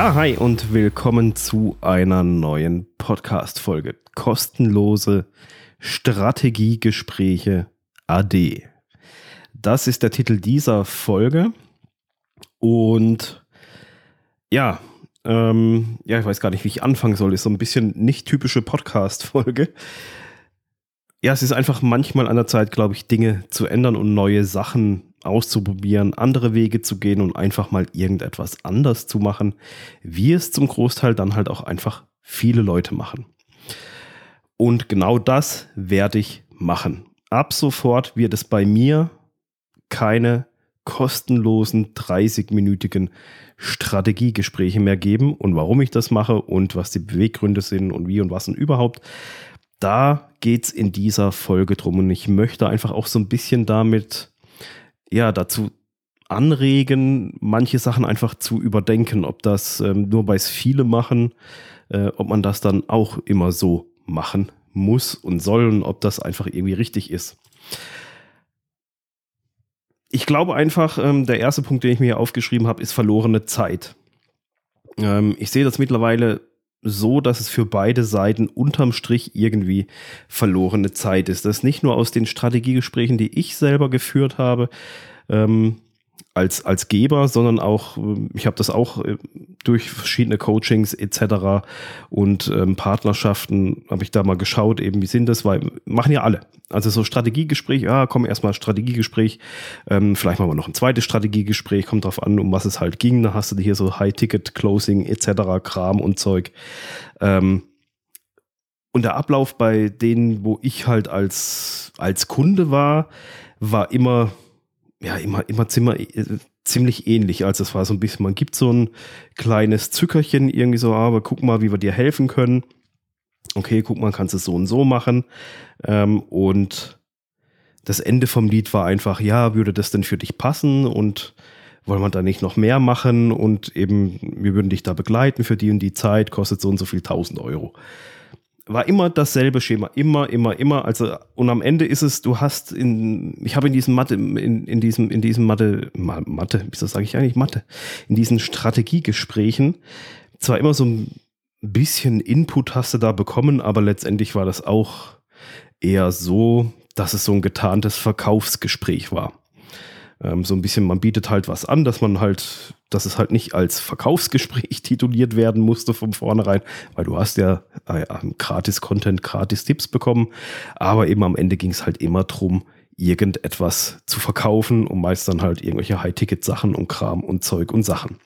Ja, hi und willkommen zu einer neuen Podcast-Folge. Kostenlose Strategiegespräche AD. Das ist der Titel dieser Folge. Und ja, ähm, ja, ich weiß gar nicht, wie ich anfangen soll. Ist so ein bisschen nicht typische Podcast-Folge. Ja, es ist einfach manchmal an der Zeit, glaube ich, Dinge zu ändern und neue Sachen auszuprobieren, andere Wege zu gehen und einfach mal irgendetwas anders zu machen, wie es zum Großteil dann halt auch einfach viele Leute machen. Und genau das werde ich machen. Ab sofort wird es bei mir keine kostenlosen 30-minütigen Strategiegespräche mehr geben und warum ich das mache und was die Beweggründe sind und wie und was und überhaupt. Da geht es in dieser Folge drum und ich möchte einfach auch so ein bisschen damit ja dazu anregen, manche Sachen einfach zu überdenken, ob das ähm, nur es viele machen, äh, ob man das dann auch immer so machen muss und soll und ob das einfach irgendwie richtig ist. Ich glaube einfach, ähm, der erste Punkt, den ich mir hier aufgeschrieben habe, ist verlorene Zeit. Ähm, ich sehe das mittlerweile so, dass es für beide Seiten unterm Strich irgendwie verlorene Zeit ist. Das ist nicht nur aus den Strategiegesprächen, die ich selber geführt habe, ähm, als, als Geber, sondern auch, äh, ich habe das auch äh, durch verschiedene Coachings etc. und ähm, Partnerschaften habe ich da mal geschaut, eben wie sind das, weil machen ja alle. Also so Strategiegespräch, ja, komm erstmal Strategiegespräch, ähm, vielleicht machen wir noch ein zweites Strategiegespräch, kommt drauf an, um was es halt ging. Da hast du hier so High-Ticket-Closing etc. Kram und Zeug. Ähm, und der Ablauf bei denen, wo ich halt als, als Kunde war, war immer ja, immer, immer zimmer, äh, ziemlich ähnlich. Also es war so ein bisschen, man gibt so ein kleines Zückerchen irgendwie so, aber guck mal, wie wir dir helfen können. Okay, guck mal, kannst du es so und so machen. Ähm, und das Ende vom Lied war einfach, ja, würde das denn für dich passen und wollen wir da nicht noch mehr machen und eben, wir würden dich da begleiten für die und die Zeit, kostet so und so viel 1000 Euro war immer dasselbe Schema, immer, immer, immer. Also und am Ende ist es, du hast in, ich habe in diesem Mathe, in, in diesem, in diesem Mathe, Mathe, wieso sage ich eigentlich Mathe, in diesen Strategiegesprächen zwar immer so ein bisschen Input hast du da bekommen, aber letztendlich war das auch eher so, dass es so ein getarntes Verkaufsgespräch war ähm, so ein bisschen, man bietet halt was an, dass man halt, dass es halt nicht als Verkaufsgespräch tituliert werden musste von vornherein, weil du hast ja äh, gratis Content, gratis Tipps bekommen, aber eben am Ende ging es halt immer drum, irgendetwas zu verkaufen und meist dann halt irgendwelche High-Ticket-Sachen und Kram und Zeug und Sachen.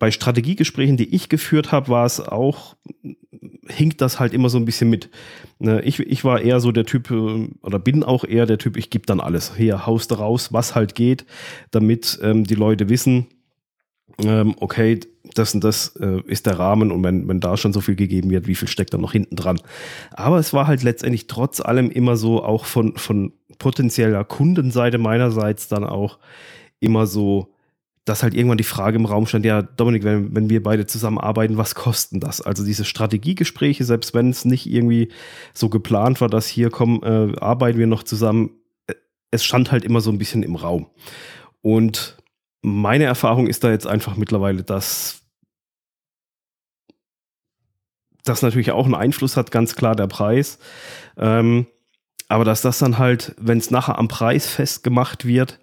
Bei Strategiegesprächen, die ich geführt habe, war es auch, hinkt das halt immer so ein bisschen mit. Ne, ich, ich war eher so der Typ, äh, oder bin auch eher der Typ, ich gebe dann alles. Hier, haust raus, was halt geht, damit ähm, die Leute wissen, ähm, okay, das und das äh, ist der Rahmen und wenn, wenn da schon so viel gegeben wird, wie viel steckt da noch hinten dran. Aber es war halt letztendlich trotz allem immer so, auch von, von potenzieller Kundenseite meinerseits dann auch immer so, dass halt irgendwann die Frage im Raum stand, ja, Dominik, wenn, wenn wir beide zusammenarbeiten, was kosten das? Also diese Strategiegespräche, selbst wenn es nicht irgendwie so geplant war, dass hier kommen, äh, arbeiten wir noch zusammen, äh, es stand halt immer so ein bisschen im Raum. Und meine Erfahrung ist da jetzt einfach mittlerweile, dass das natürlich auch einen Einfluss hat, ganz klar der Preis. Ähm, aber dass das dann halt, wenn es nachher am Preis festgemacht wird,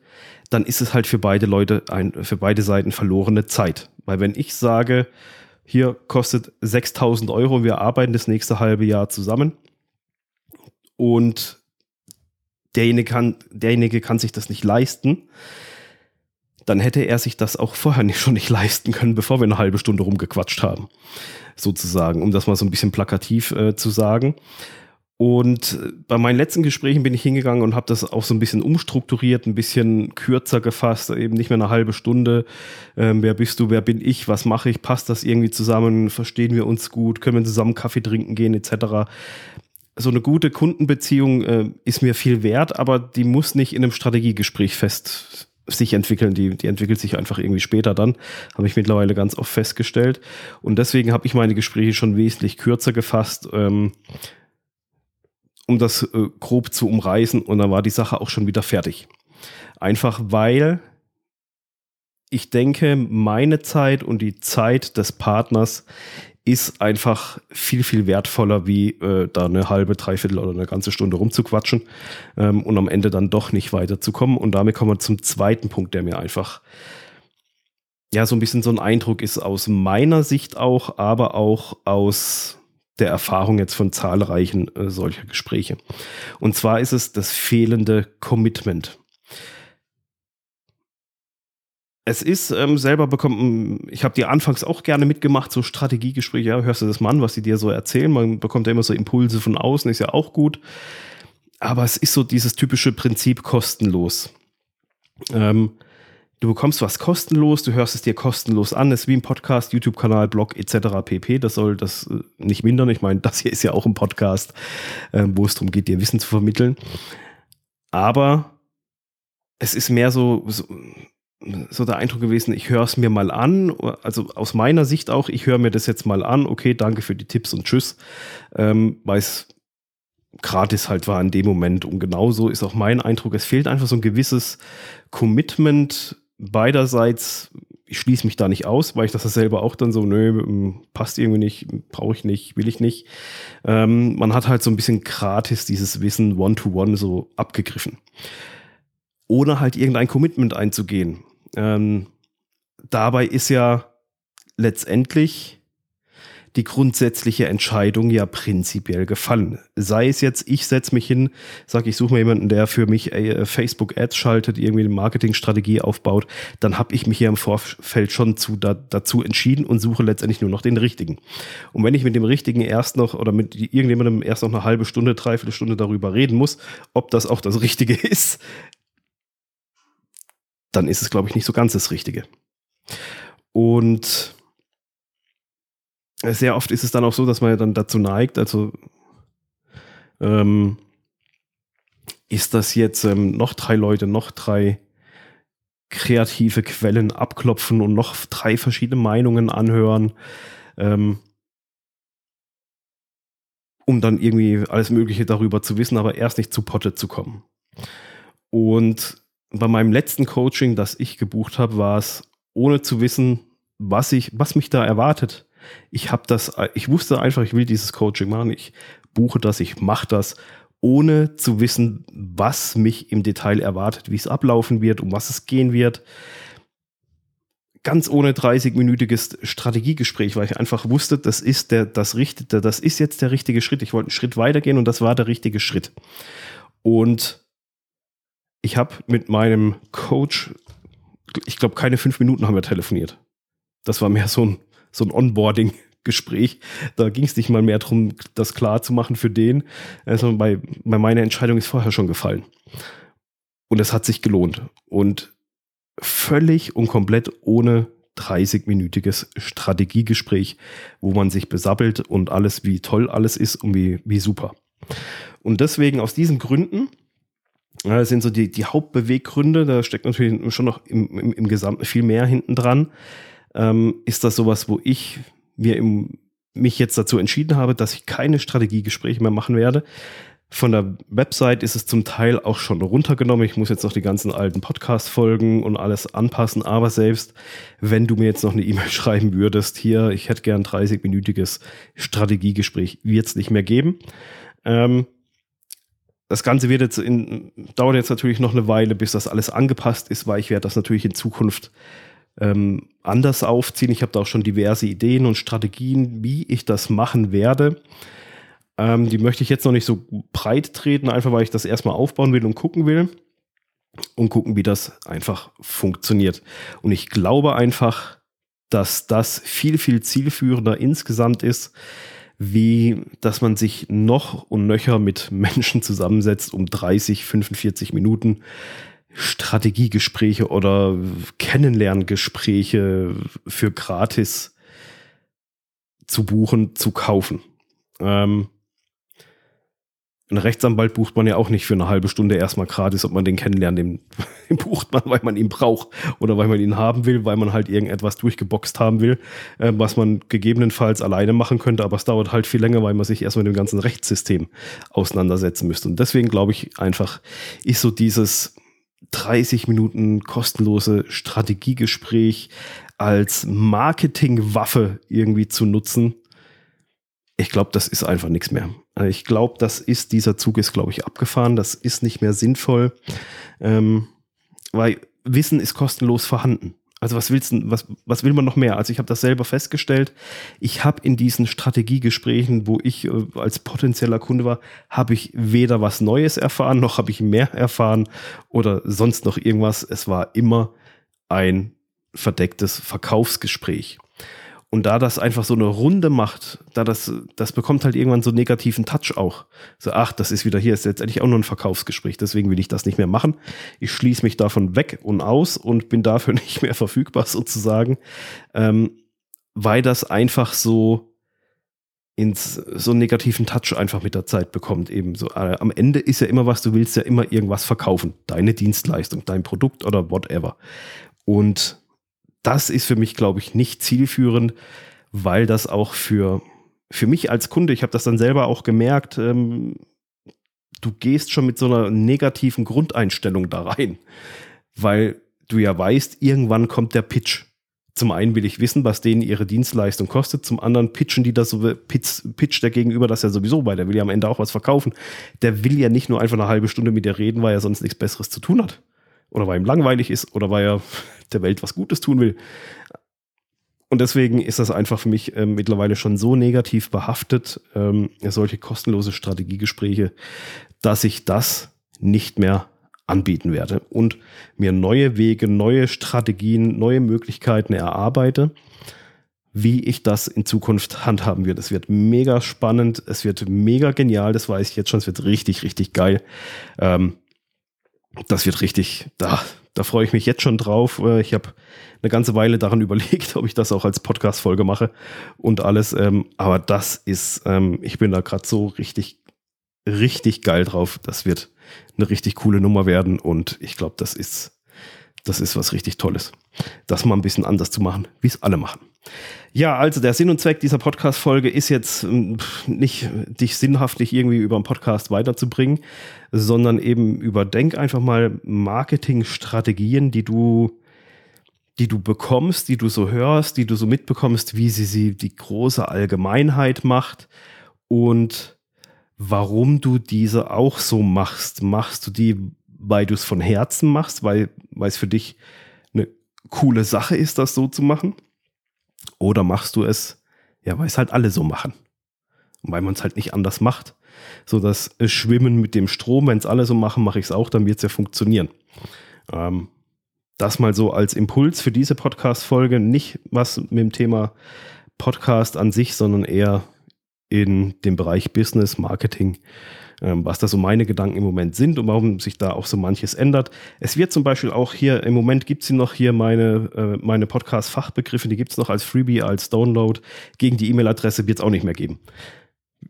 dann ist es halt für beide Leute, ein, für beide Seiten verlorene Zeit. Weil wenn ich sage, hier kostet 6000 Euro, wir arbeiten das nächste halbe Jahr zusammen und derjenige kann, derjenige kann sich das nicht leisten, dann hätte er sich das auch vorher nicht, schon nicht leisten können, bevor wir eine halbe Stunde rumgequatscht haben. Sozusagen, um das mal so ein bisschen plakativ äh, zu sagen. Und bei meinen letzten Gesprächen bin ich hingegangen und habe das auch so ein bisschen umstrukturiert, ein bisschen kürzer gefasst, eben nicht mehr eine halbe Stunde. Ähm, wer bist du, wer bin ich, was mache ich, passt das irgendwie zusammen, verstehen wir uns gut, können wir zusammen Kaffee trinken gehen, etc. So eine gute Kundenbeziehung äh, ist mir viel wert, aber die muss nicht in einem Strategiegespräch fest sich entwickeln, die, die entwickelt sich einfach irgendwie später dann, habe ich mittlerweile ganz oft festgestellt. Und deswegen habe ich meine Gespräche schon wesentlich kürzer gefasst. Ähm, um das äh, grob zu umreißen und dann war die Sache auch schon wieder fertig. Einfach weil ich denke, meine Zeit und die Zeit des Partners ist einfach viel, viel wertvoller, wie äh, da eine halbe, dreiviertel oder eine ganze Stunde rumzuquatschen ähm, und am Ende dann doch nicht weiterzukommen. Und damit kommen wir zum zweiten Punkt, der mir einfach ja so ein bisschen so ein Eindruck ist aus meiner Sicht auch, aber auch aus der Erfahrung jetzt von zahlreichen äh, solcher Gespräche. Und zwar ist es das fehlende Commitment es ist ähm, selber bekommen, ich habe dir anfangs auch gerne mitgemacht, so Strategiegespräche, ja, hörst du das mal an, was die dir so erzählen, man bekommt ja immer so Impulse von außen, ist ja auch gut. Aber es ist so dieses typische Prinzip kostenlos. Ähm, du bekommst was kostenlos, du hörst es dir kostenlos an, ist wie ein Podcast, YouTube-Kanal, Blog etc. pp. Das soll das äh, nicht mindern. Ich meine, das hier ist ja auch ein Podcast, äh, wo es darum geht, dir Wissen zu vermitteln. Aber es ist mehr so, so so der Eindruck gewesen, ich höre es mir mal an, also aus meiner Sicht auch, ich höre mir das jetzt mal an, okay, danke für die Tipps und tschüss, ähm, weil es gratis halt war in dem Moment. Und genauso ist auch mein Eindruck, es fehlt einfach so ein gewisses Commitment beiderseits. Ich schließe mich da nicht aus, weil ich das selber auch dann so, nö, passt irgendwie nicht, brauche ich nicht, will ich nicht. Ähm, man hat halt so ein bisschen gratis dieses Wissen one-to-one -one so abgegriffen ohne halt irgendein Commitment einzugehen. Ähm, dabei ist ja letztendlich die grundsätzliche Entscheidung ja prinzipiell gefallen. Sei es jetzt, ich setze mich hin, sage, ich suche mir jemanden, der für mich äh, Facebook-Ads schaltet, irgendwie eine Marketingstrategie aufbaut, dann habe ich mich hier im Vorfeld schon zu, da, dazu entschieden und suche letztendlich nur noch den richtigen. Und wenn ich mit dem richtigen erst noch oder mit irgendjemandem erst noch eine halbe Stunde, dreiviertel Stunde darüber reden muss, ob das auch das Richtige ist, dann ist es, glaube ich, nicht so ganz das Richtige. Und sehr oft ist es dann auch so, dass man dann dazu neigt, also ähm, ist das jetzt ähm, noch drei Leute, noch drei kreative Quellen abklopfen und noch drei verschiedene Meinungen anhören, ähm, um dann irgendwie alles Mögliche darüber zu wissen, aber erst nicht zu Potte zu kommen. Und bei meinem letzten Coaching, das ich gebucht habe, war es ohne zu wissen, was ich, was mich da erwartet. Ich habe das, ich wusste einfach, ich will dieses Coaching machen. Ich buche das, ich mache das, ohne zu wissen, was mich im Detail erwartet, wie es ablaufen wird, um was es gehen wird. Ganz ohne 30-minütiges Strategiegespräch, weil ich einfach wusste, das ist der, das richtige, das ist jetzt der richtige Schritt. Ich wollte einen Schritt weitergehen und das war der richtige Schritt. Und ich habe mit meinem Coach, ich glaube, keine fünf Minuten haben wir telefoniert. Das war mehr so ein, so ein Onboarding-Gespräch. Da ging es nicht mal mehr darum, das klar zu machen für den. Also bei, bei meiner Entscheidung ist vorher schon gefallen. Und es hat sich gelohnt. Und völlig und komplett ohne 30-minütiges Strategiegespräch, wo man sich besabbelt und alles, wie toll alles ist und wie, wie super. Und deswegen aus diesen Gründen das sind so die, die Hauptbeweggründe, da steckt natürlich schon noch im, im, im Gesamten viel mehr hinten dran. Ähm, ist das sowas, wo ich mir im, mich jetzt dazu entschieden habe, dass ich keine Strategiegespräche mehr machen werde. Von der Website ist es zum Teil auch schon runtergenommen. Ich muss jetzt noch die ganzen alten Podcast-Folgen und alles anpassen. Aber selbst wenn du mir jetzt noch eine E-Mail schreiben würdest, hier, ich hätte gern 30-minütiges Strategiegespräch, wird es nicht mehr geben. Ähm, das Ganze wird jetzt in, dauert jetzt natürlich noch eine Weile, bis das alles angepasst ist, weil ich werde das natürlich in Zukunft ähm, anders aufziehen. Ich habe da auch schon diverse Ideen und Strategien, wie ich das machen werde. Ähm, die möchte ich jetzt noch nicht so breit treten, einfach weil ich das erstmal aufbauen will und gucken will. Und gucken, wie das einfach funktioniert. Und ich glaube einfach, dass das viel, viel zielführender insgesamt ist, wie dass man sich noch und nöcher mit Menschen zusammensetzt, um 30, 45 Minuten Strategiegespräche oder Kennenlerngespräche für gratis zu buchen, zu kaufen. Ähm, ein Rechtsanwalt bucht man ja auch nicht für eine halbe Stunde erstmal gratis, ob man den kennenlernt. Den, den, bucht man, weil man ihn braucht oder weil man ihn haben will, weil man halt irgendetwas durchgeboxt haben will, äh, was man gegebenenfalls alleine machen könnte. Aber es dauert halt viel länger, weil man sich erstmal mit dem ganzen Rechtssystem auseinandersetzen müsste. Und deswegen glaube ich einfach, ist so dieses, 30 Minuten kostenlose Strategiegespräch als Marketingwaffe irgendwie zu nutzen, ich glaube, das ist einfach nichts mehr. Also ich glaube, das ist, dieser Zug ist, glaube ich, abgefahren. Das ist nicht mehr sinnvoll, ähm, weil Wissen ist kostenlos vorhanden. Also was willst du, was, was will man noch mehr? Also ich habe das selber festgestellt. Ich habe in diesen Strategiegesprächen, wo ich äh, als potenzieller Kunde war, habe ich weder was Neues erfahren, noch habe ich mehr erfahren oder sonst noch irgendwas. Es war immer ein verdecktes Verkaufsgespräch. Und da das einfach so eine Runde macht, da das, das bekommt halt irgendwann so einen negativen Touch auch. So, ach, das ist wieder hier, ist letztendlich auch nur ein Verkaufsgespräch, deswegen will ich das nicht mehr machen. Ich schließe mich davon weg und aus und bin dafür nicht mehr verfügbar sozusagen, ähm, weil das einfach so ins so einen negativen Touch einfach mit der Zeit bekommt. Eben so, äh, am Ende ist ja immer was, du willst ja immer irgendwas verkaufen. Deine Dienstleistung, dein Produkt oder whatever. Und das ist für mich, glaube ich, nicht zielführend, weil das auch für, für mich als Kunde, ich habe das dann selber auch gemerkt, ähm, du gehst schon mit so einer negativen Grundeinstellung da rein, weil du ja weißt, irgendwann kommt der Pitch. Zum einen will ich wissen, was denen ihre Dienstleistung kostet, zum anderen pitchen die das so, pitch, pitch der Gegenüber das ja sowieso, weil der will ja am Ende auch was verkaufen. Der will ja nicht nur einfach eine halbe Stunde mit dir reden, weil er sonst nichts Besseres zu tun hat. Oder weil ihm langweilig ist oder weil er der Welt was Gutes tun will. Und deswegen ist das einfach für mich äh, mittlerweile schon so negativ behaftet, ähm, solche kostenlose Strategiegespräche, dass ich das nicht mehr anbieten werde und mir neue Wege, neue Strategien, neue Möglichkeiten erarbeite, wie ich das in Zukunft handhaben werde. Es wird mega spannend, es wird mega genial, das weiß ich jetzt schon, es wird richtig, richtig geil. Ähm, das wird richtig, da, da freue ich mich jetzt schon drauf. Äh, ich habe eine ganze Weile daran überlegt, ob ich das auch als Podcast-Folge mache und alles. Ähm, aber das ist, ähm, ich bin da gerade so richtig, richtig geil drauf. Das wird eine richtig coole Nummer werden und ich glaube, das ist, das ist was richtig Tolles. Das mal ein bisschen anders zu machen, wie es alle machen. Ja, also der Sinn und Zweck dieser Podcast-Folge ist jetzt ähm, nicht, dich sinnhaftlich irgendwie über einen Podcast weiterzubringen, sondern eben überdenk einfach mal Marketingstrategien, die du, die du bekommst, die du so hörst, die du so mitbekommst, wie sie sie die große Allgemeinheit macht und warum du diese auch so machst. Machst du die, weil du es von Herzen machst, weil, es für dich eine coole Sache ist, das so zu machen? Oder machst du es, ja, weil es halt alle so machen. Und weil man es halt nicht anders macht. So das Schwimmen mit dem Strom, wenn es alle so machen, mache ich es auch, dann wird es ja funktionieren. Ähm, das mal so als Impuls für diese Podcast-Folge. Nicht was mit dem Thema Podcast an sich, sondern eher in dem Bereich Business, Marketing was da so meine Gedanken im Moment sind und warum sich da auch so manches ändert. Es wird zum Beispiel auch hier, im Moment gibt es noch hier meine, äh, meine Podcast-Fachbegriffe, die gibt es noch als Freebie, als Download. Gegen die E-Mail-Adresse wird es auch nicht mehr geben.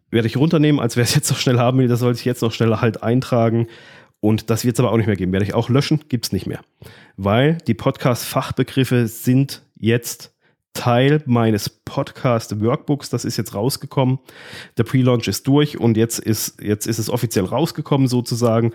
Werde ich runternehmen, als wer es jetzt noch schnell haben will, das soll ich jetzt noch schnell halt eintragen. Und das wird es aber auch nicht mehr geben. Werde ich auch löschen, gibt es nicht mehr. Weil die Podcast-Fachbegriffe sind jetzt Teil meines Podcast-Workbooks. Das ist jetzt rausgekommen. Der Pre-Launch ist durch und jetzt ist, jetzt ist es offiziell rausgekommen sozusagen.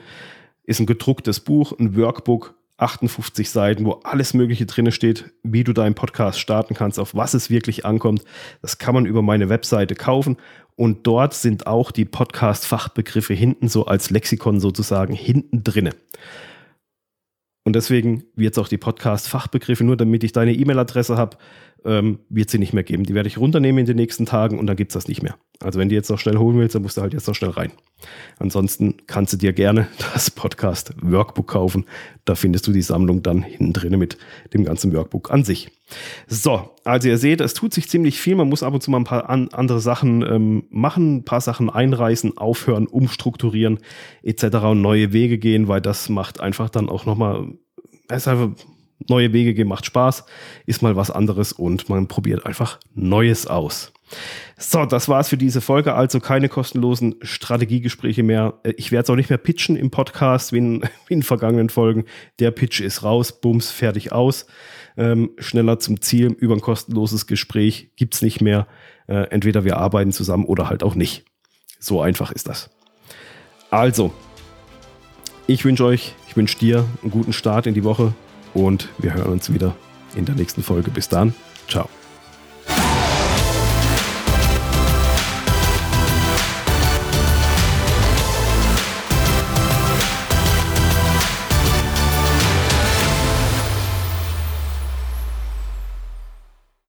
Ist ein gedrucktes Buch, ein Workbook, 58 Seiten, wo alles Mögliche drin steht, wie du deinen Podcast starten kannst, auf was es wirklich ankommt. Das kann man über meine Webseite kaufen. Und dort sind auch die Podcast-Fachbegriffe hinten so als Lexikon sozusagen hinten drinne. Und deswegen wird es auch die Podcast-Fachbegriffe, nur damit ich deine E-Mail-Adresse habe, ähm, wird sie nicht mehr geben. Die werde ich runternehmen in den nächsten Tagen und dann gibt es das nicht mehr. Also wenn du jetzt noch schnell holen willst, dann musst du halt jetzt noch schnell rein. Ansonsten kannst du dir gerne das Podcast Workbook kaufen. Da findest du die Sammlung dann hinten drin mit dem ganzen Workbook an sich. So, also ihr seht, es tut sich ziemlich viel. Man muss ab und zu mal ein paar an, andere Sachen ähm, machen, ein paar Sachen einreißen, aufhören, umstrukturieren etc. und neue Wege gehen, weil das macht einfach dann auch nochmal, es ist einfach neue Wege gehen macht Spaß, ist mal was anderes und man probiert einfach Neues aus. So, das war's für diese Folge. Also keine kostenlosen Strategiegespräche mehr. Äh, ich werde es auch nicht mehr pitchen im Podcast wie in, wie in vergangenen Folgen. Der Pitch ist raus, bums, fertig aus. Ähm, schneller zum Ziel über ein kostenloses Gespräch gibt's nicht mehr. Äh, entweder wir arbeiten zusammen oder halt auch nicht. So einfach ist das. Also, Ich wünsche euch, ich wünsche dir einen guten Start in die Woche und wir hören uns wieder in der nächsten Folge. Bis dann. Ciao.